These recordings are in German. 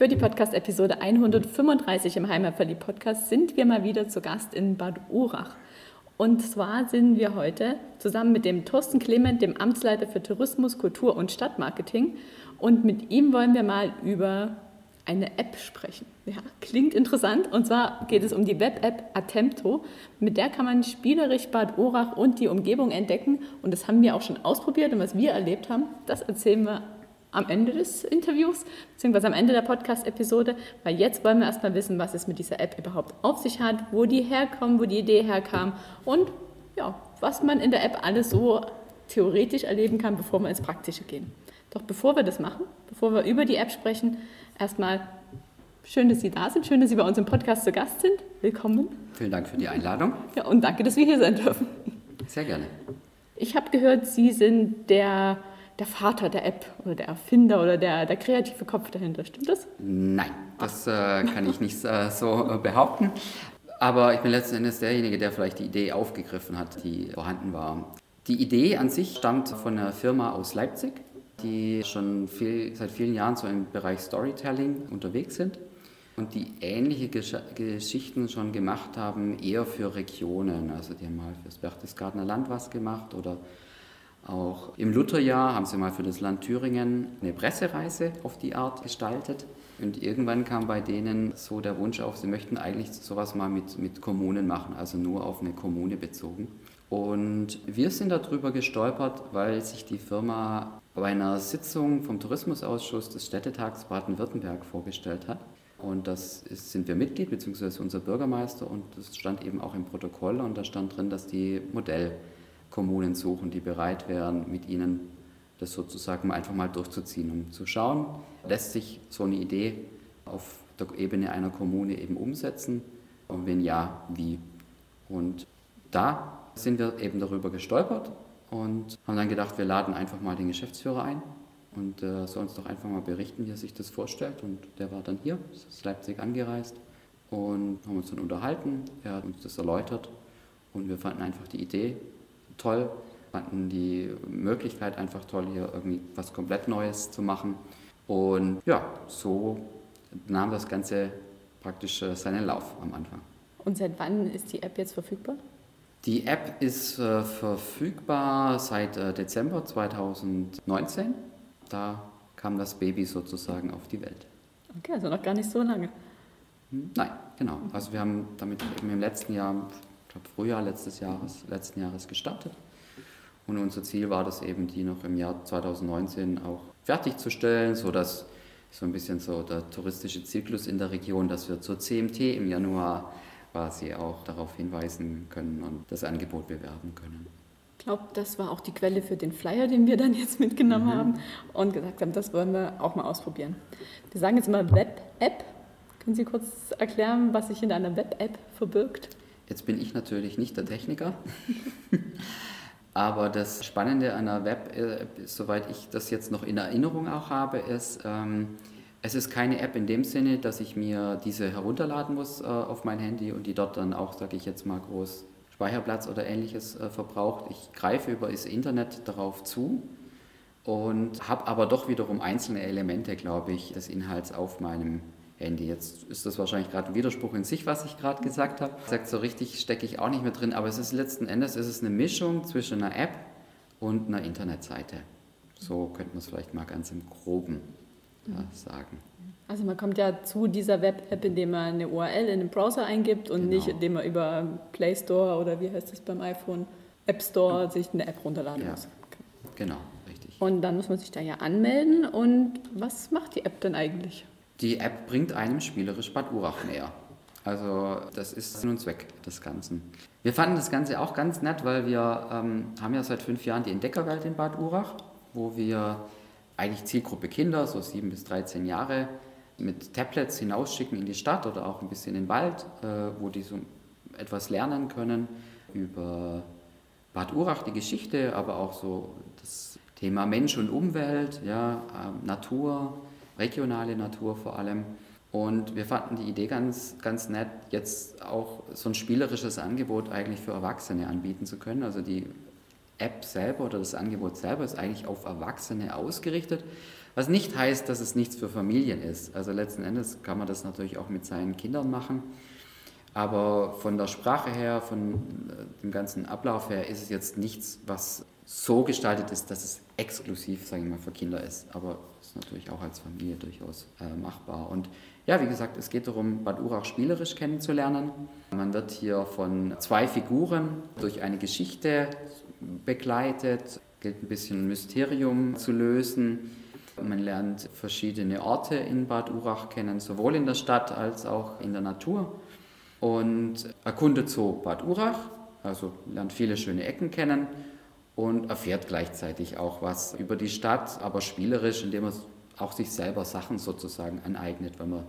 Für die Podcast-Episode 135 im Heimatverlieb-Podcast sind wir mal wieder zu Gast in Bad Urach. Und zwar sind wir heute zusammen mit dem Thorsten Clement, dem Amtsleiter für Tourismus, Kultur und Stadtmarketing. Und mit ihm wollen wir mal über eine App sprechen. Ja, klingt interessant. Und zwar geht es um die Web-App Attempto. Mit der kann man spielerisch Bad Urach und die Umgebung entdecken. Und das haben wir auch schon ausprobiert. Und was wir erlebt haben, das erzählen wir am Ende des Interviews, beziehungsweise am Ende der Podcast-Episode, weil jetzt wollen wir erstmal wissen, was es mit dieser App überhaupt auf sich hat, wo die herkommt, wo die Idee herkam und ja, was man in der App alles so theoretisch erleben kann, bevor wir ins Praktische gehen. Doch bevor wir das machen, bevor wir über die App sprechen, erstmal schön, dass Sie da sind, schön, dass Sie bei uns im Podcast zu Gast sind. Willkommen. Vielen Dank für die Einladung. Ja, und danke, dass wir hier sein dürfen. Sehr gerne. Ich habe gehört, Sie sind der der Vater der App oder der Erfinder oder der, der kreative Kopf dahinter. Stimmt das? Nein, das äh, kann ich nicht äh, so äh, behaupten. Aber ich bin letzten Endes derjenige, der vielleicht die Idee aufgegriffen hat, die vorhanden war. Die Idee an sich stammt von einer Firma aus Leipzig, die schon viel, seit vielen Jahren so im Bereich Storytelling unterwegs sind und die ähnliche Gesch Geschichten schon gemacht haben, eher für Regionen. Also die haben mal fürs Berchtesgadener Land was gemacht oder auch im Lutherjahr haben sie mal für das Land Thüringen eine Pressereise auf die Art gestaltet. Und irgendwann kam bei denen so der Wunsch auf, sie möchten eigentlich sowas mal mit, mit Kommunen machen, also nur auf eine Kommune bezogen. Und wir sind darüber gestolpert, weil sich die Firma bei einer Sitzung vom Tourismusausschuss des Städtetags Baden-Württemberg vorgestellt hat. Und das ist, sind wir Mitglied, beziehungsweise unser Bürgermeister. Und das stand eben auch im Protokoll. Und da stand drin, dass die Modell Kommunen suchen, die bereit wären, mit ihnen das sozusagen einfach mal durchzuziehen, um zu schauen, lässt sich so eine Idee auf der Ebene einer Kommune eben umsetzen und wenn ja, wie. Und da sind wir eben darüber gestolpert und haben dann gedacht, wir laden einfach mal den Geschäftsführer ein und äh, soll uns doch einfach mal berichten, wie er sich das vorstellt. Und der war dann hier, ist aus Leipzig angereist und haben uns dann unterhalten. Er hat uns das erläutert und wir fanden einfach die Idee toll, fanden die Möglichkeit einfach toll, hier irgendwie was komplett Neues zu machen. Und ja, so nahm das Ganze praktisch äh, seinen Lauf am Anfang. Und seit wann ist die App jetzt verfügbar? Die App ist äh, verfügbar seit äh, Dezember 2019. Da kam das Baby sozusagen auf die Welt. Okay, also noch gar nicht so lange. Hm, nein, genau. Also wir haben damit eben im letzten Jahr ich glaube, Frühjahr letztes Jahres, letzten Jahres gestartet. Und unser Ziel war das eben, die noch im Jahr 2019 auch fertigzustellen, sodass so ein bisschen so der touristische Zyklus in der Region, dass wir zur CMT im Januar quasi auch darauf hinweisen können und das Angebot bewerben können. Ich glaube, das war auch die Quelle für den Flyer, den wir dann jetzt mitgenommen mhm. haben und gesagt haben, das wollen wir auch mal ausprobieren. Wir sagen jetzt mal Web-App. Können Sie kurz erklären, was sich in einer Web-App verbirgt? Jetzt bin ich natürlich nicht der Techniker, aber das Spannende an der Web, äh, soweit ich das jetzt noch in Erinnerung auch habe, ist, ähm, es ist keine App in dem Sinne, dass ich mir diese herunterladen muss äh, auf mein Handy und die dort dann auch, sage ich jetzt mal, groß Speicherplatz oder ähnliches äh, verbraucht. Ich greife über das Internet darauf zu und habe aber doch wiederum einzelne Elemente, glaube ich, des Inhalts auf meinem Handy. Jetzt ist das wahrscheinlich gerade ein Widerspruch in sich, was ich gerade gesagt habe. Sagt so richtig stecke ich auch nicht mehr drin, aber es ist letzten Endes ist es eine Mischung zwischen einer App und einer Internetseite. So könnte man es vielleicht mal ganz im Groben ja, sagen. Also man kommt ja zu dieser Web-App, indem man eine URL in den Browser eingibt und genau. nicht indem man über Play Store oder wie heißt das beim iPhone, App Store ja. sich eine App runterladen ja. muss. Genau, richtig. Und dann muss man sich da ja anmelden und was macht die App denn eigentlich? Die App bringt einem spielerisch Bad Urach näher. Also das ist Sinn und Zweck des Ganzen. Wir fanden das Ganze auch ganz nett, weil wir ähm, haben ja seit fünf Jahren die Entdeckerwelt in Bad Urach, wo wir eigentlich Zielgruppe Kinder, so sieben bis 13 Jahre, mit Tablets hinausschicken in die Stadt oder auch ein bisschen in den Wald, äh, wo die so etwas lernen können über Bad Urach, die Geschichte, aber auch so das Thema Mensch und Umwelt, ja, ähm, Natur, regionale Natur vor allem. Und wir fanden die Idee ganz, ganz nett, jetzt auch so ein spielerisches Angebot eigentlich für Erwachsene anbieten zu können. Also die App selber oder das Angebot selber ist eigentlich auf Erwachsene ausgerichtet, was nicht heißt, dass es nichts für Familien ist. Also letzten Endes kann man das natürlich auch mit seinen Kindern machen. Aber von der Sprache her, von äh, dem ganzen Ablauf her, ist es jetzt nichts, was so gestaltet ist, dass es exklusiv, sage ich mal, für Kinder ist. Aber es ist natürlich auch als Familie durchaus äh, machbar. Und ja, wie gesagt, es geht darum, Bad Urach spielerisch kennenzulernen. Man wird hier von zwei Figuren durch eine Geschichte begleitet, gilt ein bisschen Mysterium zu lösen. Man lernt verschiedene Orte in Bad Urach kennen, sowohl in der Stadt als auch in der Natur. Und erkundet so Bad Urach, also lernt viele schöne Ecken kennen und erfährt gleichzeitig auch was über die Stadt, aber spielerisch, indem man auch sich selber Sachen sozusagen aneignet, wenn man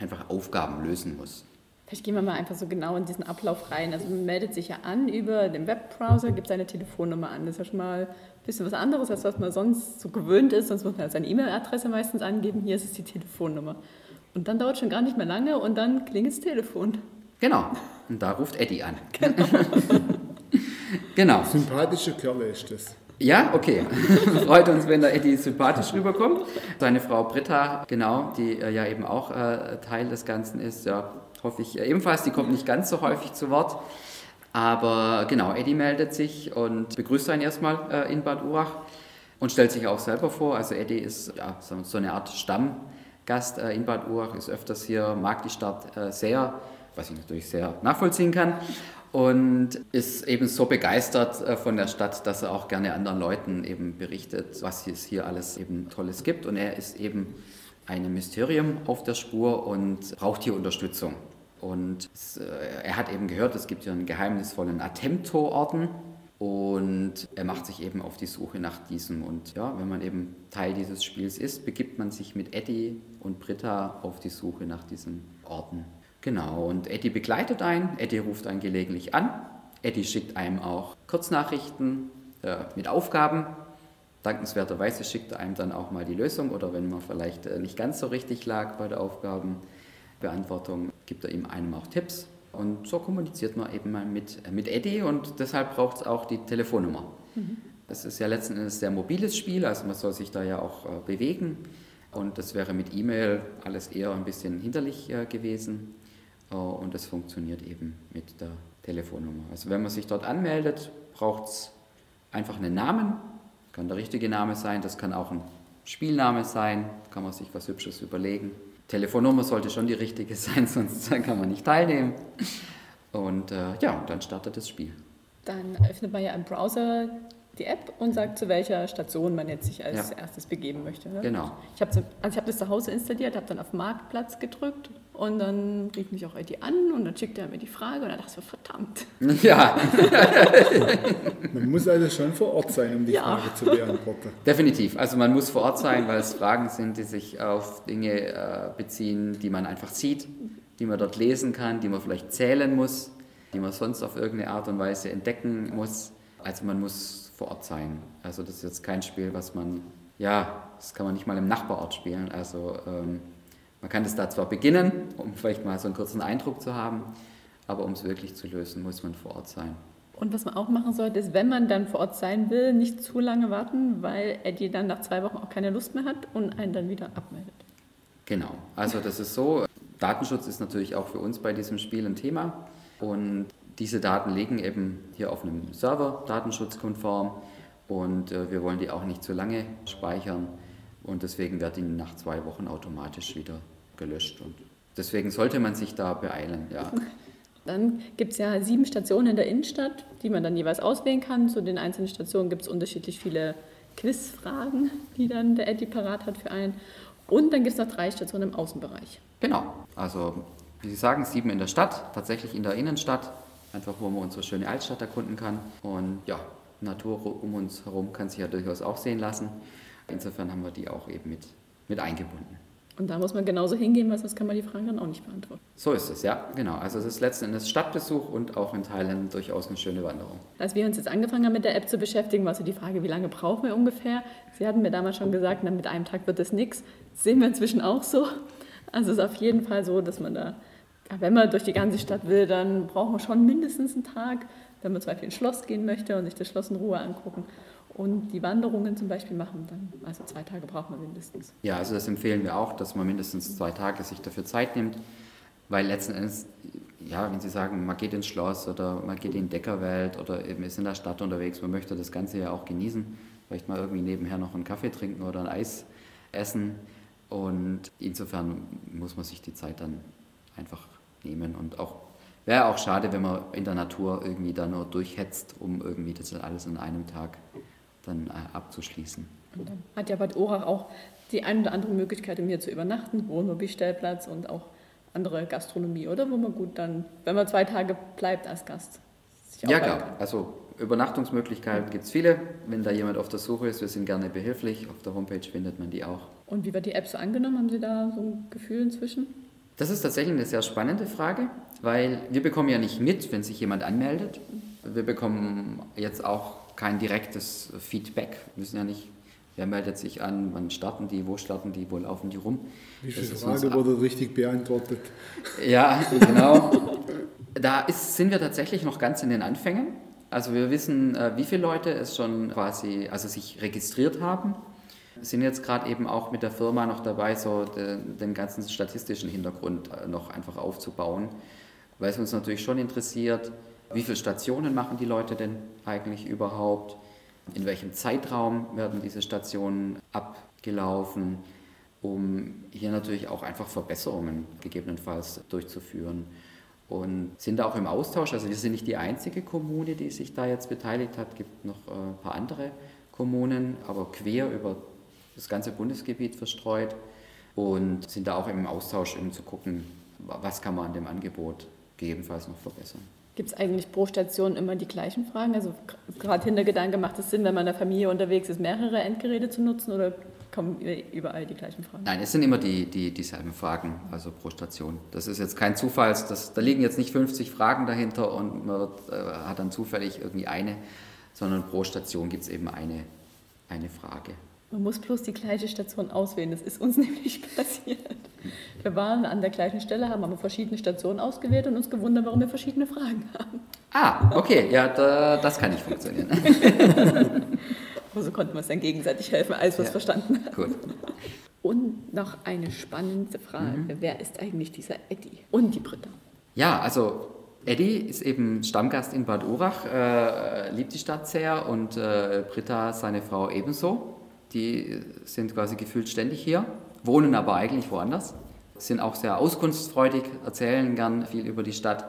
einfach Aufgaben lösen muss. Vielleicht gehen wir mal einfach so genau in diesen Ablauf rein. Also man meldet sich ja an über den Webbrowser, gibt seine Telefonnummer an. Das ist ja schon mal ein bisschen was anderes, als was man sonst so gewöhnt ist. Sonst muss man seine E-Mail-Adresse meistens angeben. Hier ist es die Telefonnummer. Und dann dauert es schon gar nicht mehr lange und dann klingelt das Telefon. Genau. Und da ruft Eddie an. Genau. genau. Sympathische Kerle ist das. Ja, okay. Freut uns, wenn der Eddie sympathisch rüberkommt. Seine Frau Britta, genau, die äh, ja eben auch äh, Teil des Ganzen ist, ja, hoffe ich ebenfalls. Die kommt nicht ganz so häufig zu Wort. Aber genau, Eddie meldet sich und begrüßt einen erstmal äh, in Bad Urach und stellt sich auch selber vor. Also Eddie ist ja, so eine Art Stammgast äh, in Bad Urach, ist öfters hier, mag die Stadt äh, sehr, was ich natürlich sehr nachvollziehen kann. Und ist eben so begeistert äh, von der Stadt, dass er auch gerne anderen Leuten eben berichtet, was es hier alles eben Tolles gibt. Und er ist eben einem Mysterium auf der Spur und braucht hier Unterstützung. Und äh, er hat eben gehört, es gibt hier einen geheimnisvollen Attempto-Orden und er macht sich eben auf die Suche nach diesem. Und ja, wenn man eben Teil dieses Spiels ist, begibt man sich mit Eddie und Britta auf die Suche nach diesem Orden. Genau, und Eddie begleitet einen, Eddie ruft einen gelegentlich an, Eddie schickt einem auch Kurznachrichten äh, mit Aufgaben. Dankenswerterweise schickt er einem dann auch mal die Lösung oder wenn man vielleicht äh, nicht ganz so richtig lag bei der Aufgaben, Beantwortung gibt er ihm einem auch Tipps. Und so kommuniziert man eben mal mit, mit Eddie und deshalb braucht es auch die Telefonnummer. Mhm. Das ist ja letzten Endes ein sehr mobiles Spiel, also man soll sich da ja auch äh, bewegen. Und das wäre mit E-Mail alles eher ein bisschen hinterlich äh, gewesen. Äh, und das funktioniert eben mit der Telefonnummer. Also wenn man sich dort anmeldet, braucht es einfach einen Namen. Kann der richtige Name sein, das kann auch ein Spielname sein, kann man sich was Hübsches überlegen. Telefonnummer sollte schon die richtige sein, sonst kann man nicht teilnehmen. Und äh, ja, dann startet das Spiel. Dann öffnet man ja im Browser die App und sagt, zu welcher Station man jetzt sich als ja. erstes begeben möchte. Ne? Genau. Ich habe also hab das zu Hause installiert, habe dann auf Marktplatz gedrückt und dann rief mich auch Eddie an und dann schickte er mir die Frage und dann dachte ich so, verdammt. Ja. man muss also schon vor Ort sein, um die ja. Frage zu beantworten. Definitiv. Also man muss vor Ort sein, weil es Fragen sind, die sich auf Dinge äh, beziehen, die man einfach sieht, die man dort lesen kann, die man vielleicht zählen muss, die man sonst auf irgendeine Art und Weise entdecken muss. Also man muss vor Ort sein. Also das ist jetzt kein Spiel, was man, ja, das kann man nicht mal im Nachbarort spielen. Also ähm, man kann das da zwar beginnen, um vielleicht mal so einen kurzen Eindruck zu haben, aber um es wirklich zu lösen, muss man vor Ort sein. Und was man auch machen sollte, ist, wenn man dann vor Ort sein will, nicht zu lange warten, weil Eddie dann nach zwei Wochen auch keine Lust mehr hat und einen dann wieder abmeldet. Genau, also das ist so. Datenschutz ist natürlich auch für uns bei diesem Spiel ein Thema. Und diese Daten liegen eben hier auf einem Server, datenschutzkonform. Und äh, wir wollen die auch nicht zu lange speichern. Und deswegen wird die nach zwei Wochen automatisch wieder gelöscht. Und deswegen sollte man sich da beeilen. Ja. Dann gibt es ja sieben Stationen in der Innenstadt, die man dann jeweils auswählen kann. Zu den einzelnen Stationen gibt es unterschiedlich viele Quizfragen, die dann der Eddie parat hat für einen. Und dann gibt es noch drei Stationen im Außenbereich. Genau, also wie Sie sagen, sieben in der Stadt, tatsächlich in der Innenstadt, einfach wo man unsere schöne Altstadt erkunden kann. Und ja, Natur um uns herum kann sich ja durchaus auch sehen lassen. Insofern haben wir die auch eben mit, mit eingebunden. Und da muss man genauso hingehen, weil sonst kann man die Fragen dann auch nicht beantworten. So ist es, ja, genau. Also es ist letzten Endes Stadtbesuch und auch in Teilen durchaus eine schöne Wanderung. Als wir uns jetzt angefangen haben mit der App zu beschäftigen, war so die Frage, wie lange brauchen wir ungefähr? Sie hatten mir damals schon gesagt, na, mit einem Tag wird das nichts. Sehen wir inzwischen auch so. Also es ist auf jeden Fall so, dass man da, wenn man durch die ganze Stadt will, dann braucht man schon mindestens einen Tag, wenn man zum Beispiel ins Schloss gehen möchte und sich das Schloss in Ruhe angucken. Und die Wanderungen zum Beispiel machen dann, also zwei Tage braucht man mindestens. Ja, also das empfehlen wir auch, dass man mindestens zwei Tage sich dafür Zeit nimmt, weil letzten Endes, ja, wenn Sie sagen, man geht ins Schloss oder man geht in Deckerwelt oder eben ist in der Stadt unterwegs, man möchte das Ganze ja auch genießen, vielleicht mal irgendwie nebenher noch einen Kaffee trinken oder ein Eis essen und insofern muss man sich die Zeit dann einfach nehmen und auch wäre auch schade, wenn man in der Natur irgendwie da nur durchhetzt, um irgendwie das alles in einem Tag dann äh, abzuschließen. Und dann hat ja Bad Orach auch die ein oder andere Möglichkeit, um hier zu übernachten, Wohnmobilstellplatz und auch andere Gastronomie, oder? Wo man gut dann, wenn man zwei Tage bleibt als Gast. ja, klar. Also Übernachtungsmöglichkeiten gibt es viele. Wenn da jemand auf der Suche ist, wir sind gerne behilflich. Auf der Homepage findet man die auch. Und wie wird die App so angenommen? Haben Sie da so ein Gefühl inzwischen? Das ist tatsächlich eine sehr spannende Frage, weil wir bekommen ja nicht mit, wenn sich jemand anmeldet. Wir bekommen jetzt auch kein direktes Feedback. Wir wissen ja nicht, wer meldet sich an, wann starten die, wo starten die, wo laufen die rum. Viele Frage wurde richtig beantwortet? Ja, genau. da ist, sind wir tatsächlich noch ganz in den Anfängen. Also wir wissen, äh, wie viele Leute es schon quasi, also sich registriert haben. Wir sind jetzt gerade eben auch mit der Firma noch dabei, so den, den ganzen statistischen Hintergrund äh, noch einfach aufzubauen, weil es uns natürlich schon interessiert, wie viele Stationen machen die Leute denn eigentlich überhaupt? In welchem Zeitraum werden diese Stationen abgelaufen, um hier natürlich auch einfach Verbesserungen gegebenenfalls durchzuführen. Und sind da auch im Austausch. Also wir sind nicht die einzige Kommune, die sich da jetzt beteiligt hat. Es gibt noch äh, ein paar andere Kommunen, aber quer über das ganze Bundesgebiet verstreut. Und sind da auch im Austausch, um zu gucken, was kann man an dem Angebot gegebenenfalls noch verbessern. Gibt es eigentlich pro Station immer die gleichen Fragen? Also gerade Hintergedanke, macht es Sinn, wenn man in der Familie unterwegs ist, mehrere Endgeräte zu nutzen oder kommen überall die gleichen Fragen? Nein, es sind immer die, die, dieselben Fragen, also pro Station. Das ist jetzt kein Zufall, das, da liegen jetzt nicht 50 Fragen dahinter und man wird, äh, hat dann zufällig irgendwie eine, sondern pro Station gibt es eben eine, eine Frage. Man muss bloß die gleiche Station auswählen. Das ist uns nämlich passiert. Wir waren an der gleichen Stelle, haben aber verschiedene Stationen ausgewählt und uns gewundert, warum wir verschiedene Fragen haben. Ah, okay, ja, da, das kann nicht funktionieren. aber so konnten wir uns dann gegenseitig helfen, als wir es ja, verstanden haben. Gut. Und noch eine spannende Frage. Mhm. Wer ist eigentlich dieser Eddie und die Britta? Ja, also Eddie ist eben Stammgast in Bad Urach, äh, liebt die Stadt sehr und äh, Britta, seine Frau, ebenso. Die sind quasi gefühlt ständig hier, wohnen aber eigentlich woanders, sind auch sehr auskunftsfreudig, erzählen gern viel über die Stadt.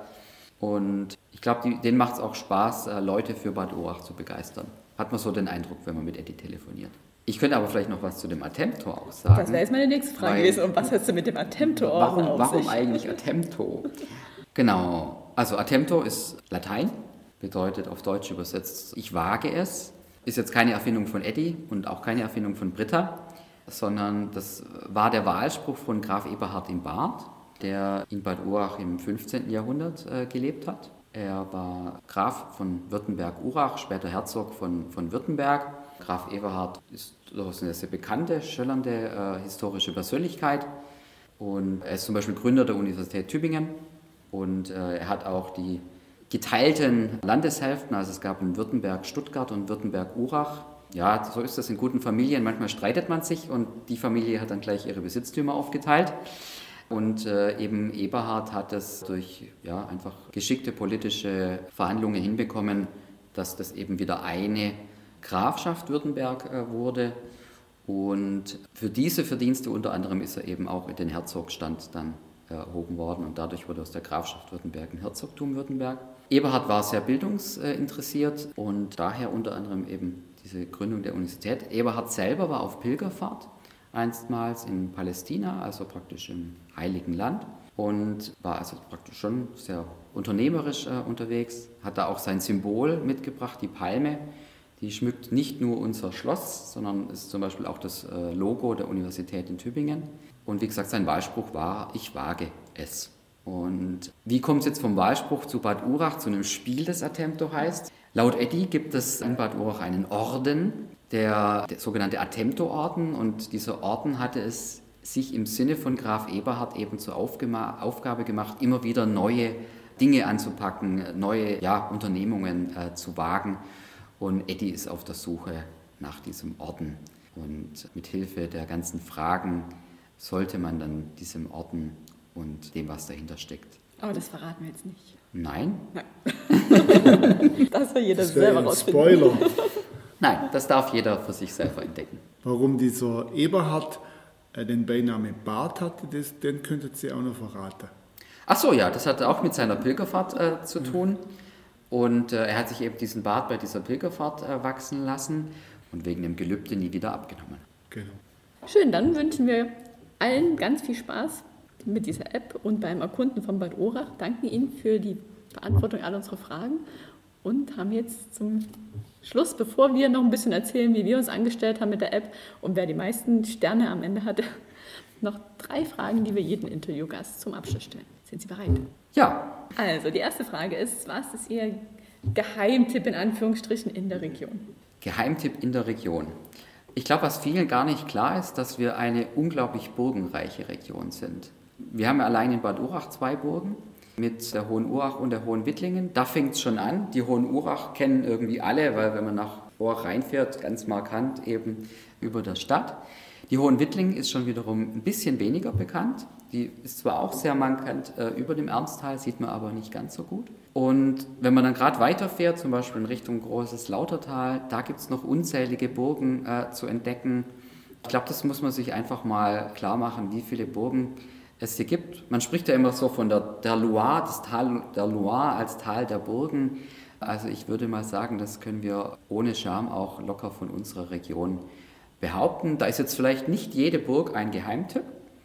Und ich glaube, denen macht es auch Spaß, äh, Leute für Bad Urach zu begeistern. Hat man so den Eindruck, wenn man mit Eddie telefoniert. Ich könnte aber vielleicht noch was zu dem Attempto auch sagen. Das wäre jetzt meine nächste Frage gewesen. Und was hast du mit dem Attempto Warum, warum eigentlich Attempto? genau. Also Attempto ist Latein, bedeutet auf Deutsch übersetzt, ich wage es. Ist jetzt keine Erfindung von Eddie und auch keine Erfindung von Britta, sondern das war der Wahlspruch von Graf Eberhard im Bad, der in Bad Urach im 15. Jahrhundert äh, gelebt hat. Er war Graf von Württemberg-Urach, später Herzog von, von Württemberg. Graf Eberhard ist durchaus eine sehr bekannte, schillernde äh, historische Persönlichkeit. Und er ist zum Beispiel Gründer der Universität Tübingen. Und äh, er hat auch die geteilten Landeshälften. Also es gab in Württemberg Stuttgart und Württemberg Urach. Ja, so ist das in guten Familien. Manchmal streitet man sich und die Familie hat dann gleich ihre Besitztümer aufgeteilt. Und äh, eben Eberhard hat es durch ja, einfach geschickte politische Verhandlungen hinbekommen, dass das eben wieder eine Grafschaft Württemberg äh, wurde. Und für diese Verdienste unter anderem ist er eben auch in den Herzogstand dann erhoben worden und dadurch wurde aus der Grafschaft Württemberg ein Herzogtum Württemberg. Eberhard war sehr bildungsinteressiert und daher unter anderem eben diese Gründung der Universität. Eberhard selber war auf Pilgerfahrt einstmals in Palästina, also praktisch im Heiligen Land und war also praktisch schon sehr unternehmerisch äh, unterwegs, hat da auch sein Symbol mitgebracht, die Palme. Die schmückt nicht nur unser Schloss, sondern ist zum Beispiel auch das äh, Logo der Universität in Tübingen. Und wie gesagt, sein Wahlspruch war, ich wage es. Und wie kommt es jetzt vom Wahlspruch zu Bad Urach, zu einem Spiel, das Attempto heißt? Laut Eddie gibt es in Bad Urach einen Orden, der, der sogenannte Attempto-Orden. Und dieser Orden hatte es sich im Sinne von Graf Eberhard eben zur Aufgabe gemacht, immer wieder neue Dinge anzupacken, neue ja, Unternehmungen äh, zu wagen. Und Eddie ist auf der Suche nach diesem Orden. Und mit Hilfe der ganzen Fragen sollte man dann diesem Orden und dem, was dahinter steckt. Aber das verraten wir jetzt nicht. Nein. Nein. das soll jeder das selber rausfinden. Spoiler. Nein, das darf jeder für sich selber entdecken. Warum dieser Eberhard äh, den Beiname Bart hatte, das, den könntet ihr auch noch verraten. Ach so, ja, das hat auch mit seiner Pilgerfahrt äh, zu tun. Und äh, er hat sich eben diesen Bart bei dieser Pilgerfahrt äh, wachsen lassen und wegen dem Gelübde nie wieder abgenommen. Genau. Schön, dann wünschen wir allen ganz viel Spaß mit dieser App und beim Erkunden von Bad Orach. Danken Ihnen für die Beantwortung all unserer Fragen und haben jetzt zum Schluss, bevor wir noch ein bisschen erzählen, wie wir uns angestellt haben mit der App und wer die meisten Sterne am Ende hatte, noch drei Fragen, die wir jedem Interviewgast zum Abschluss stellen. Sind Sie bereit? Ja. Also, die erste Frage ist, was ist Ihr Geheimtipp in Anführungsstrichen in der Region? Geheimtipp in der Region. Ich glaube, was vielen gar nicht klar ist, dass wir eine unglaublich burgenreiche Region sind. Wir haben allein in Bad Urach zwei Burgen mit der Hohen Urach und der Hohen Wittlingen. Da fängt es schon an. Die Hohen Urach kennen irgendwie alle, weil wenn man nach Urach reinfährt, ganz markant eben über der Stadt. Die Hohen Wittlingen ist schon wiederum ein bisschen weniger bekannt. Die ist zwar auch sehr markant äh, über dem Ernsthal, sieht man aber nicht ganz so gut. Und wenn man dann gerade weiterfährt, zum Beispiel in Richtung Großes Lautertal, da gibt es noch unzählige Burgen äh, zu entdecken. Ich glaube, das muss man sich einfach mal klar machen, wie viele Burgen es hier gibt. Man spricht ja immer so von der, der Loire, das Tal der Loire als Tal der Burgen. Also ich würde mal sagen, das können wir ohne Scham auch locker von unserer Region behaupten. Da ist jetzt vielleicht nicht jede Burg ein Geheimtipp,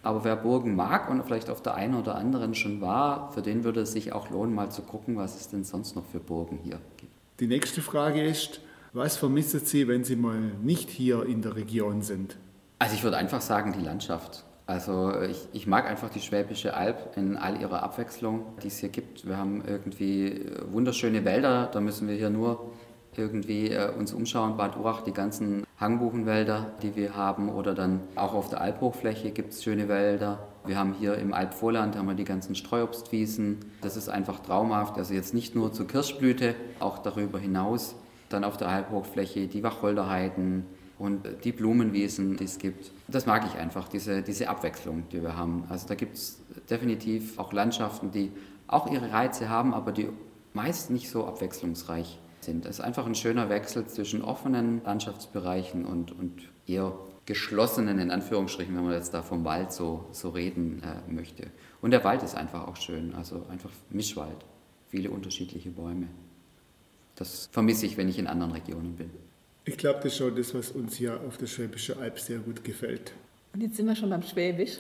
aber wer Burgen mag und vielleicht auf der einen oder anderen schon war, für den würde es sich auch lohnen, mal zu gucken, was es denn sonst noch für Burgen hier gibt. Die nächste Frage ist, was vermissen Sie, wenn Sie mal nicht hier in der Region sind? Also ich würde einfach sagen, die Landschaft. Also ich, ich, mag einfach die Schwäbische Alb in all ihrer Abwechslung, die es hier gibt. Wir haben irgendwie wunderschöne Wälder, da müssen wir hier nur irgendwie äh, uns umschauen. Bad Urach, die ganzen Hangbuchenwälder, die wir haben oder dann auch auf der Albhochfläche gibt es schöne Wälder. Wir haben hier im Albvorland haben wir die ganzen Streuobstwiesen. Das ist einfach traumhaft. Also jetzt nicht nur zur Kirschblüte, auch darüber hinaus. Dann auf der Albhochfläche die Wacholderheiden, und die Blumenwiesen, die es gibt. Das mag ich einfach, diese, diese Abwechslung, die wir haben. Also da gibt es definitiv auch Landschaften, die auch ihre Reize haben, aber die meist nicht so abwechslungsreich sind. Es ist einfach ein schöner Wechsel zwischen offenen Landschaftsbereichen und, und eher geschlossenen, in Anführungsstrichen, wenn man jetzt da vom Wald so, so reden äh, möchte. Und der Wald ist einfach auch schön, also einfach Mischwald, viele unterschiedliche Bäume. Das vermisse ich, wenn ich in anderen Regionen bin. Ich glaube, das ist schon das, was uns hier auf der Schwäbischen Alb sehr gut gefällt. Und jetzt sind wir schon beim Schwäbisch.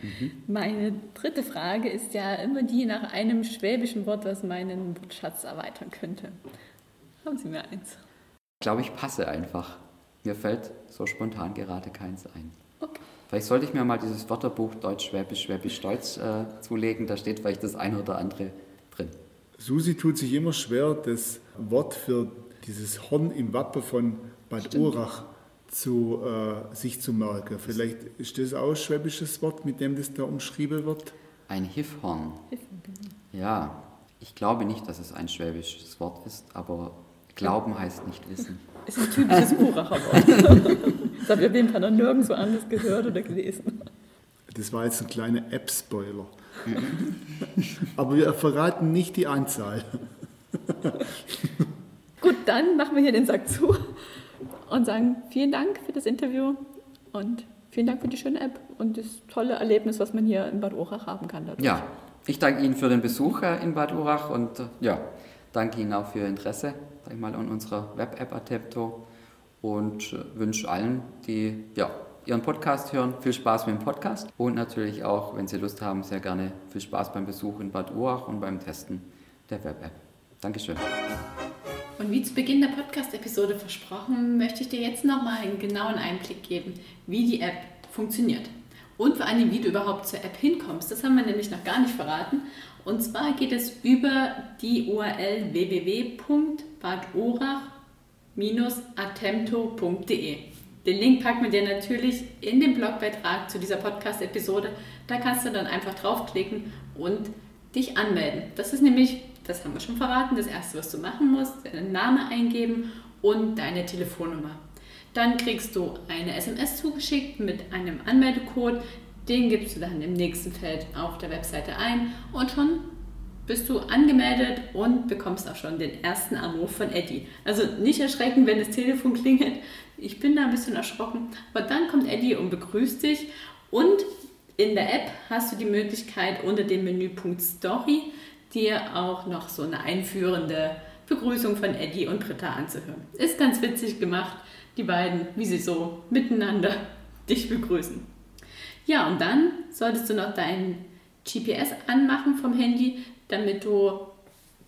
Mhm. Meine dritte Frage ist ja immer die nach einem schwäbischen Wort, was meinen Wortschatz erweitern könnte. Haben Sie mir eins? Ich glaube, ich passe einfach. Mir fällt so spontan gerade keins ein. Okay. Vielleicht sollte ich mir mal dieses Wörterbuch Deutsch-Schwäbisch, Schwäbisch-Deutsch äh, zulegen. Da steht vielleicht das eine oder andere drin. Susi tut sich immer schwer, das Wort für dieses Horn im Wappen von Bad Stimmt. Urach zu, äh, sich zu merken. Vielleicht ist das auch ein schwäbisches Wort, mit dem das da umschrieben wird? Ein Hiffhorn. Ja, ich glaube nicht, dass es ein schwäbisches Wort ist, aber Glauben heißt nicht wissen. Ist ein typisches Uracher Wort. das habe ich auf jeden Fall noch nirgendwo anders gehört oder gelesen. Das war jetzt ein kleiner App-Spoiler. aber wir verraten nicht die Anzahl. Gut, dann machen wir hier den Sack zu und sagen vielen Dank für das Interview und vielen Dank für die schöne App und das tolle Erlebnis, was man hier in Bad Urach haben kann. Dadurch. Ja, ich danke Ihnen für den Besuch in Bad Urach und äh, ja, danke Ihnen auch für Ihr Interesse sag ich mal, an unserer Web-App Atepto und äh, wünsche allen, die ja, Ihren Podcast hören, viel Spaß mit dem Podcast und natürlich auch, wenn Sie Lust haben, sehr gerne viel Spaß beim Besuch in Bad Urach und beim Testen der Web-App. Dankeschön. Und wie zu Beginn der Podcast-Episode versprochen, möchte ich dir jetzt nochmal einen genauen Einblick geben, wie die App funktioniert. Und vor allem, wie du überhaupt zur App hinkommst. Das haben wir nämlich noch gar nicht verraten. Und zwar geht es über die URL www.badorach-attempto.de. Den Link packen wir dir natürlich in den Blogbeitrag zu dieser Podcast-Episode. Da kannst du dann einfach draufklicken und dich anmelden. Das ist nämlich, das haben wir schon verraten, das erste, was du machen musst, deinen Namen eingeben und deine Telefonnummer. Dann kriegst du eine SMS zugeschickt mit einem Anmeldecode. Den gibst du dann im nächsten Feld auf der Webseite ein und schon bist du angemeldet und bekommst auch schon den ersten Anruf von Eddie. Also nicht erschrecken, wenn das Telefon klingelt. Ich bin da ein bisschen erschrocken. Aber dann kommt Eddie und begrüßt dich. Und in der App hast du die Möglichkeit, unter dem Menüpunkt Story dir auch noch so eine einführende Begrüßung von Eddie und Britta anzuhören. Ist ganz witzig gemacht, die beiden, wie sie so miteinander dich begrüßen. Ja, und dann solltest du noch dein GPS anmachen vom Handy, damit du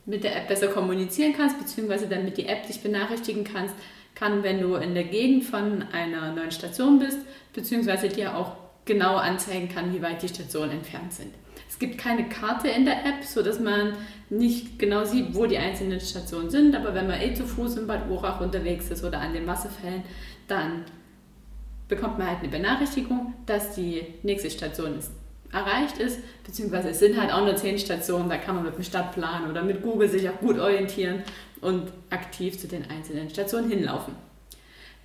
mit der App besser kommunizieren kannst, beziehungsweise damit die App dich benachrichtigen kannst, kann, wenn du in der Gegend von einer neuen Station bist, beziehungsweise dir auch genau anzeigen kann, wie weit die Stationen entfernt sind. Es gibt keine Karte in der App, sodass man nicht genau sieht, wo die einzelnen Stationen sind, aber wenn man eh zu Fuß in Bad Urach unterwegs ist oder an den Wasserfällen, dann bekommt man halt eine Benachrichtigung, dass die nächste Station ist erreicht ist, beziehungsweise es sind halt auch nur zehn Stationen, da kann man mit dem Stadtplan oder mit Google sich auch gut orientieren und aktiv zu den einzelnen Stationen hinlaufen.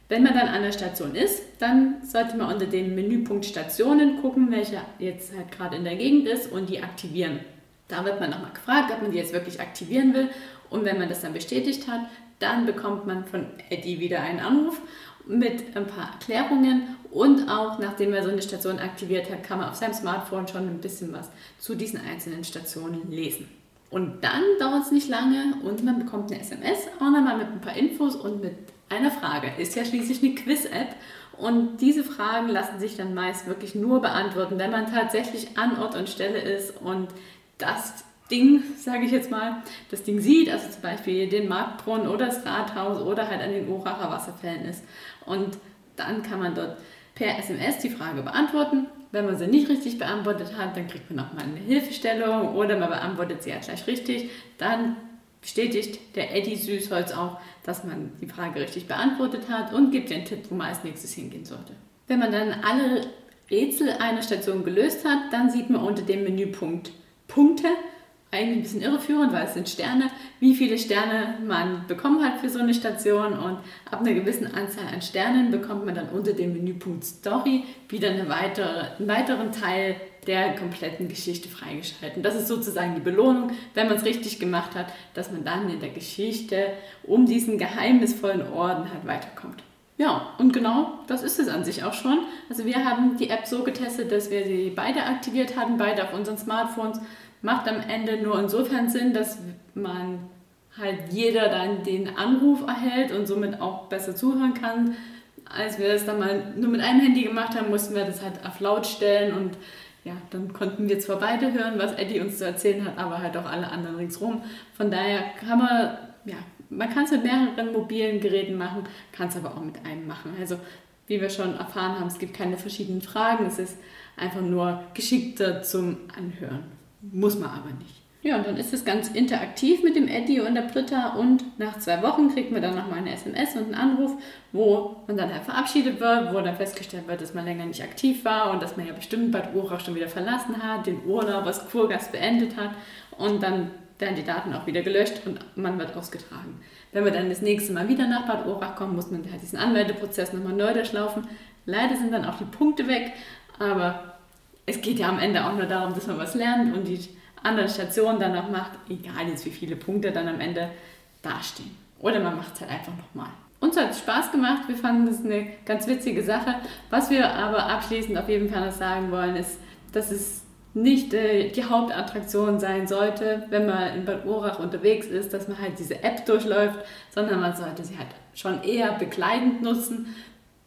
Wenn man dann an der Station ist, dann sollte man unter dem Menüpunkt Stationen gucken, welche jetzt halt gerade in der Gegend ist und die aktivieren. Da wird man nochmal gefragt, ob man die jetzt wirklich aktivieren will und wenn man das dann bestätigt hat, dann bekommt man von Eddie wieder einen Anruf mit ein paar Erklärungen und auch nachdem er so eine Station aktiviert hat, kann man auf seinem Smartphone schon ein bisschen was zu diesen einzelnen Stationen lesen. Und dann dauert es nicht lange und man bekommt eine SMS, auch nochmal mit ein paar Infos und mit einer Frage. Ist ja schließlich eine Quiz-App und diese Fragen lassen sich dann meist wirklich nur beantworten, wenn man tatsächlich an Ort und Stelle ist und das Ding, sage ich jetzt mal, das Ding sieht, also zum Beispiel den Marktbrunnen oder das Rathaus oder halt an den Uracher Wasserfällen ist. Und dann kann man dort per SMS die Frage beantworten. Wenn man sie nicht richtig beantwortet hat, dann kriegt man nochmal eine Hilfestellung oder man beantwortet sie ja gleich richtig. Dann bestätigt der Eddie Süßholz auch, dass man die Frage richtig beantwortet hat und gibt den Tipp, wo man als nächstes hingehen sollte. Wenn man dann alle Rätsel einer Station gelöst hat, dann sieht man unter dem Menüpunkt Punkte eigentlich ein bisschen irreführend, weil es sind Sterne, wie viele Sterne man bekommen hat für so eine Station und ab einer gewissen Anzahl an Sternen bekommt man dann unter dem Menüpunkt Story wieder eine weitere, einen weiteren Teil der kompletten Geschichte freigeschalten. Das ist sozusagen die Belohnung, wenn man es richtig gemacht hat, dass man dann in der Geschichte um diesen geheimnisvollen Orden halt weiterkommt. Ja, und genau das ist es an sich auch schon. Also wir haben die App so getestet, dass wir sie beide aktiviert hatten, beide auf unseren Smartphones macht am Ende nur insofern Sinn, dass man halt jeder dann den Anruf erhält und somit auch besser zuhören kann. Als wir das dann mal nur mit einem Handy gemacht haben, mussten wir das halt auf laut stellen und ja, dann konnten wir zwar beide hören, was Eddie uns zu erzählen hat, aber halt auch alle anderen ringsrum. Von daher kann man, ja, man kann es mit mehreren mobilen Geräten machen, kann es aber auch mit einem machen. Also wie wir schon erfahren haben, es gibt keine verschiedenen Fragen, es ist einfach nur geschickter zum Anhören. Muss man aber nicht. Ja, und dann ist es ganz interaktiv mit dem Eddie und der Britta und nach zwei Wochen kriegt man dann nochmal eine SMS und einen Anruf, wo man dann halt verabschiedet wird, wo dann festgestellt wird, dass man länger nicht aktiv war und dass man ja bestimmt Bad Urach schon wieder verlassen hat, den Urlaub als Kurgast beendet hat und dann werden die Daten auch wieder gelöscht und man wird ausgetragen. Wenn wir dann das nächste Mal wieder nach Bad Urach kommen, muss man halt diesen Anmeldeprozess nochmal neu durchlaufen. Leider sind dann auch die Punkte weg, aber es geht ja am Ende auch nur darum, dass man was lernt und die anderen Stationen dann noch macht, egal jetzt wie viele Punkte dann am Ende dastehen. Oder man macht es halt einfach nochmal. Uns hat es Spaß gemacht, wir fanden es eine ganz witzige Sache. Was wir aber abschließend auf jeden Fall noch sagen wollen, ist, dass es nicht äh, die Hauptattraktion sein sollte, wenn man in Bad Urach unterwegs ist, dass man halt diese App durchläuft, sondern man sollte sie halt schon eher begleitend nutzen,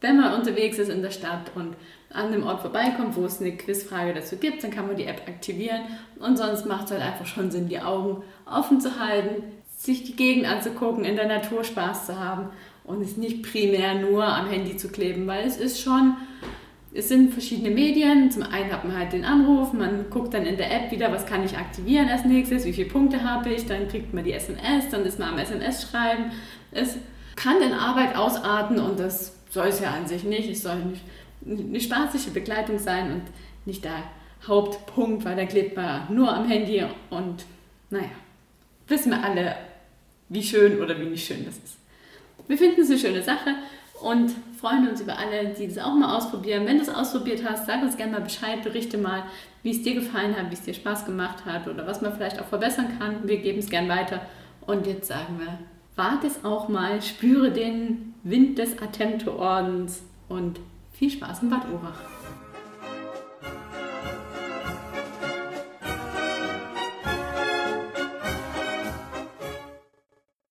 wenn man unterwegs ist in der Stadt und an einem Ort vorbeikommt, wo es eine Quizfrage dazu gibt, dann kann man die App aktivieren und sonst macht es halt einfach schon Sinn, die Augen offen zu halten, sich die Gegend anzugucken, in der Natur Spaß zu haben und es nicht primär nur am Handy zu kleben, weil es ist schon es sind verschiedene Medien. Zum einen hat man halt den Anruf, man guckt dann in der App wieder, was kann ich aktivieren als nächstes, wie viele Punkte habe ich, dann kriegt man die SMS, dann ist man am SMS schreiben. Es kann in Arbeit ausarten und das soll es ja an sich nicht. Es soll nicht eine spaßige Begleitung sein und nicht der Hauptpunkt, weil da klebt man nur am Handy und naja, wissen wir alle, wie schön oder wie nicht schön das ist. Wir finden es eine schöne Sache und freuen uns über alle, die das auch mal ausprobieren. Wenn du es ausprobiert hast, sag uns gerne mal Bescheid, berichte mal, wie es dir gefallen hat, wie es dir Spaß gemacht hat oder was man vielleicht auch verbessern kann. Wir geben es gern weiter. Und jetzt sagen wir, wage es auch mal, spüre den Wind des Attempto-Ordens und viel Spaß in Bad Urach.